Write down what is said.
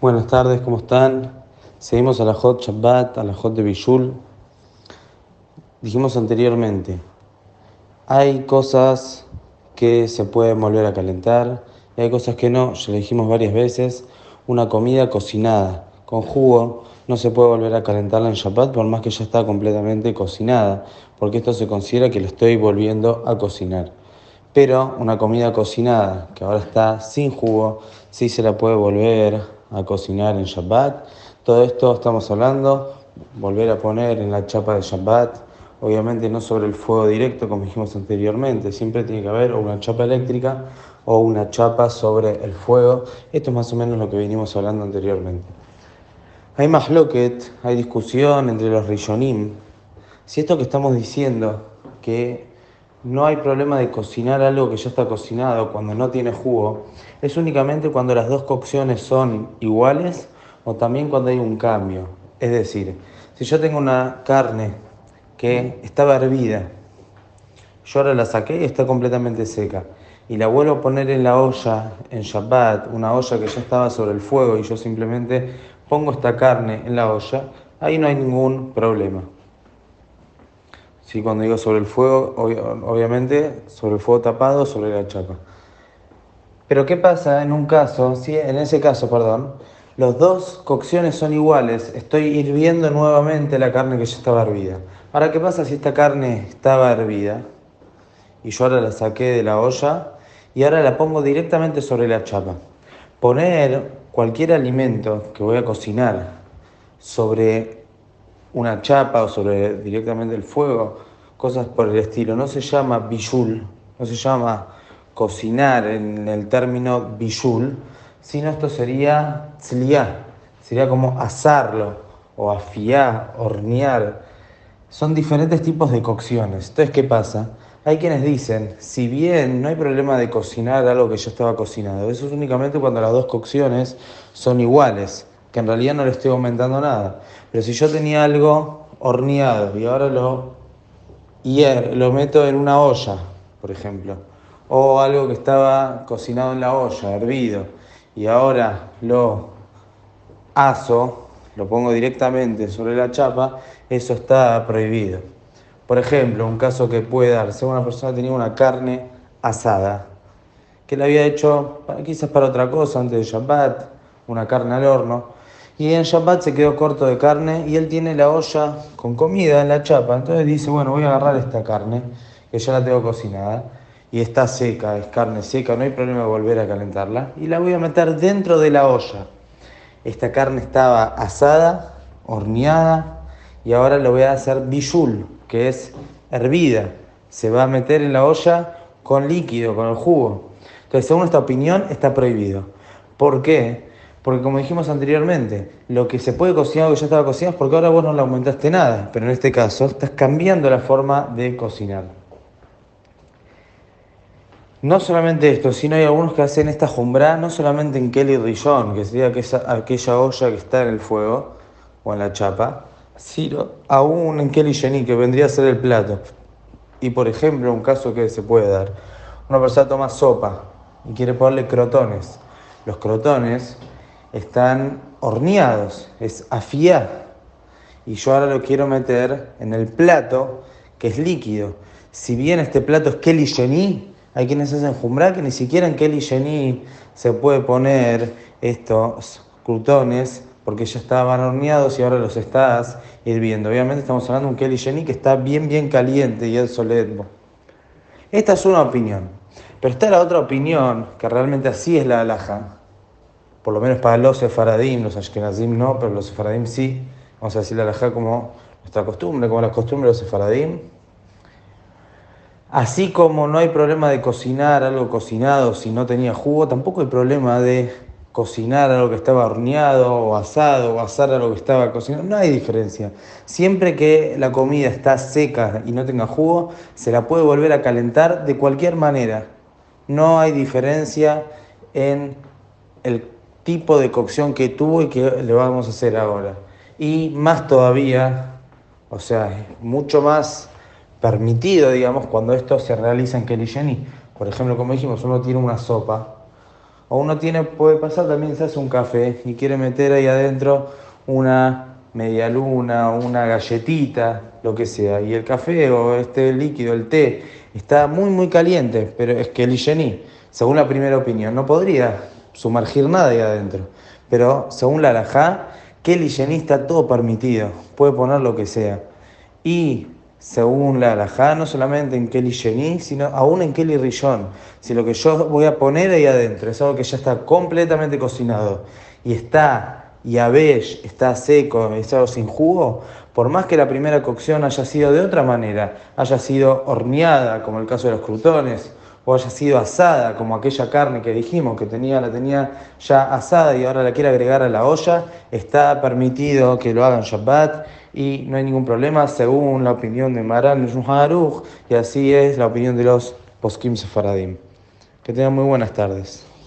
Buenas tardes, ¿cómo están? Seguimos a la Hot Shabbat, a la Hot de Bishul. Dijimos anteriormente, hay cosas que se pueden volver a calentar y hay cosas que no. Ya lo dijimos varias veces, una comida cocinada con jugo no se puede volver a calentarla en Shabbat por más que ya está completamente cocinada, porque esto se considera que lo estoy volviendo a cocinar. Pero una comida cocinada que ahora está sin jugo, sí se la puede volver a cocinar en Shabbat. Todo esto estamos hablando, volver a poner en la chapa de Shabbat, obviamente no sobre el fuego directo como dijimos anteriormente, siempre tiene que haber una chapa eléctrica o una chapa sobre el fuego. Esto es más o menos lo que venimos hablando anteriormente. Hay más loquet, hay discusión entre los rishonim. Si esto que estamos diciendo, que no hay problema de cocinar algo que ya está cocinado cuando no tiene jugo, es únicamente cuando las dos cocciones son iguales o también cuando hay un cambio. Es decir, si yo tengo una carne que estaba hervida, yo ahora la saqué y está completamente seca, y la vuelvo a poner en la olla, en Shabbat, una olla que ya estaba sobre el fuego y yo simplemente pongo esta carne en la olla, ahí no hay ningún problema. Sí, cuando digo sobre el fuego, obviamente sobre el fuego tapado, sobre la chapa. Pero ¿qué pasa en un caso, si en ese caso, perdón, los dos cocciones son iguales, estoy hirviendo nuevamente la carne que ya estaba hervida. Ahora, ¿qué pasa si esta carne estaba hervida y yo ahora la saqué de la olla y ahora la pongo directamente sobre la chapa? Poner cualquier alimento que voy a cocinar sobre una chapa o sobre directamente el fuego, cosas por el estilo. No se llama bijul, no se llama cocinar en el término bijul, sino esto sería tzliá, sería como asarlo o afiar, hornear. Son diferentes tipos de cocciones. Entonces, ¿qué pasa? Hay quienes dicen, si bien no hay problema de cocinar algo que ya estaba cocinado, eso es únicamente cuando las dos cocciones son iguales que en realidad no le estoy aumentando nada. Pero si yo tenía algo horneado y ahora lo, lo meto en una olla, por ejemplo, o algo que estaba cocinado en la olla, hervido, y ahora lo aso, lo pongo directamente sobre la chapa, eso está prohibido. Por ejemplo, un caso que puede darse, una persona tenía una carne asada, que la había hecho quizás para otra cosa antes de Shabbat, una carne al horno, y en Shabbat se quedó corto de carne y él tiene la olla con comida en la chapa. Entonces dice, bueno, voy a agarrar esta carne, que ya la tengo cocinada, y está seca, es carne seca, no hay problema de volver a calentarla, y la voy a meter dentro de la olla. Esta carne estaba asada, horneada, y ahora lo voy a hacer bijul, que es hervida. Se va a meter en la olla con líquido, con el jugo. Entonces, según esta opinión, está prohibido. ¿Por qué? Porque como dijimos anteriormente, lo que se puede cocinar o que ya estaba cocinado es porque ahora vos no le aumentaste nada, pero en este caso estás cambiando la forma de cocinar. No solamente esto, sino hay algunos que hacen esta jumbra no solamente en Kelly Rillón, que sería aquella olla que está en el fuego o en la chapa, sino aún en Kelly Jenny, que vendría a ser el plato. Y por ejemplo, un caso que se puede dar, una persona toma sopa y quiere ponerle crotones. Los crotones están horneados, es afiar. Y yo ahora lo quiero meter en el plato que es líquido. Si bien este plato es Kelly Jenny, hay quienes hacen jumbra que ni siquiera en Kelly Jenny se puede poner estos crutones porque ya estaban horneados y ahora los estás hirviendo. Obviamente estamos hablando de un Kelly Jenny que está bien, bien caliente y es soledmo. Esta es una opinión. Pero está la otra opinión, que realmente así es la alhaja, por lo menos para los sefaradim, los ashkenazim no, pero los sefaradim sí, vamos a decir la alajá como nuestra costumbre, como la costumbre de los sefaradim. Así como no hay problema de cocinar algo cocinado si no tenía jugo, tampoco hay problema de cocinar algo que estaba horneado o asado o asar algo que estaba cocinado, no hay diferencia. Siempre que la comida está seca y no tenga jugo, se la puede volver a calentar de cualquier manera. No hay diferencia en el tipo de cocción que tuvo y que le vamos a hacer ahora. Y más todavía, o sea, mucho más permitido, digamos, cuando esto se realiza en Kelly Jenny. Por ejemplo, como dijimos, uno tiene una sopa O uno tiene, puede pasar también, se hace un café y quiere meter ahí adentro una media luna, una galletita, lo que sea. Y el café o este líquido, el té, está muy, muy caliente, pero es Illení, según la primera opinión, no podría sumergir nada ahí adentro. Pero según la alajá, que el está todo permitido, puede poner lo que sea. Y según la alajá, no solamente en Kelly Jenny, sino aún en Kelly Rillón. Si lo que yo voy a poner ahí adentro es algo que ya está completamente cocinado y está yabech, está seco, es algo sin jugo, por más que la primera cocción haya sido de otra manera, haya sido horneada, como el caso de los crutones, o haya sido asada, como aquella carne que dijimos que tenía, la tenía ya asada y ahora la quiere agregar a la olla, está permitido que lo hagan Shabbat y no hay ningún problema según la opinión de Maran Aruch y así es la opinión de los poskim sefaradim. Que tengan muy buenas tardes.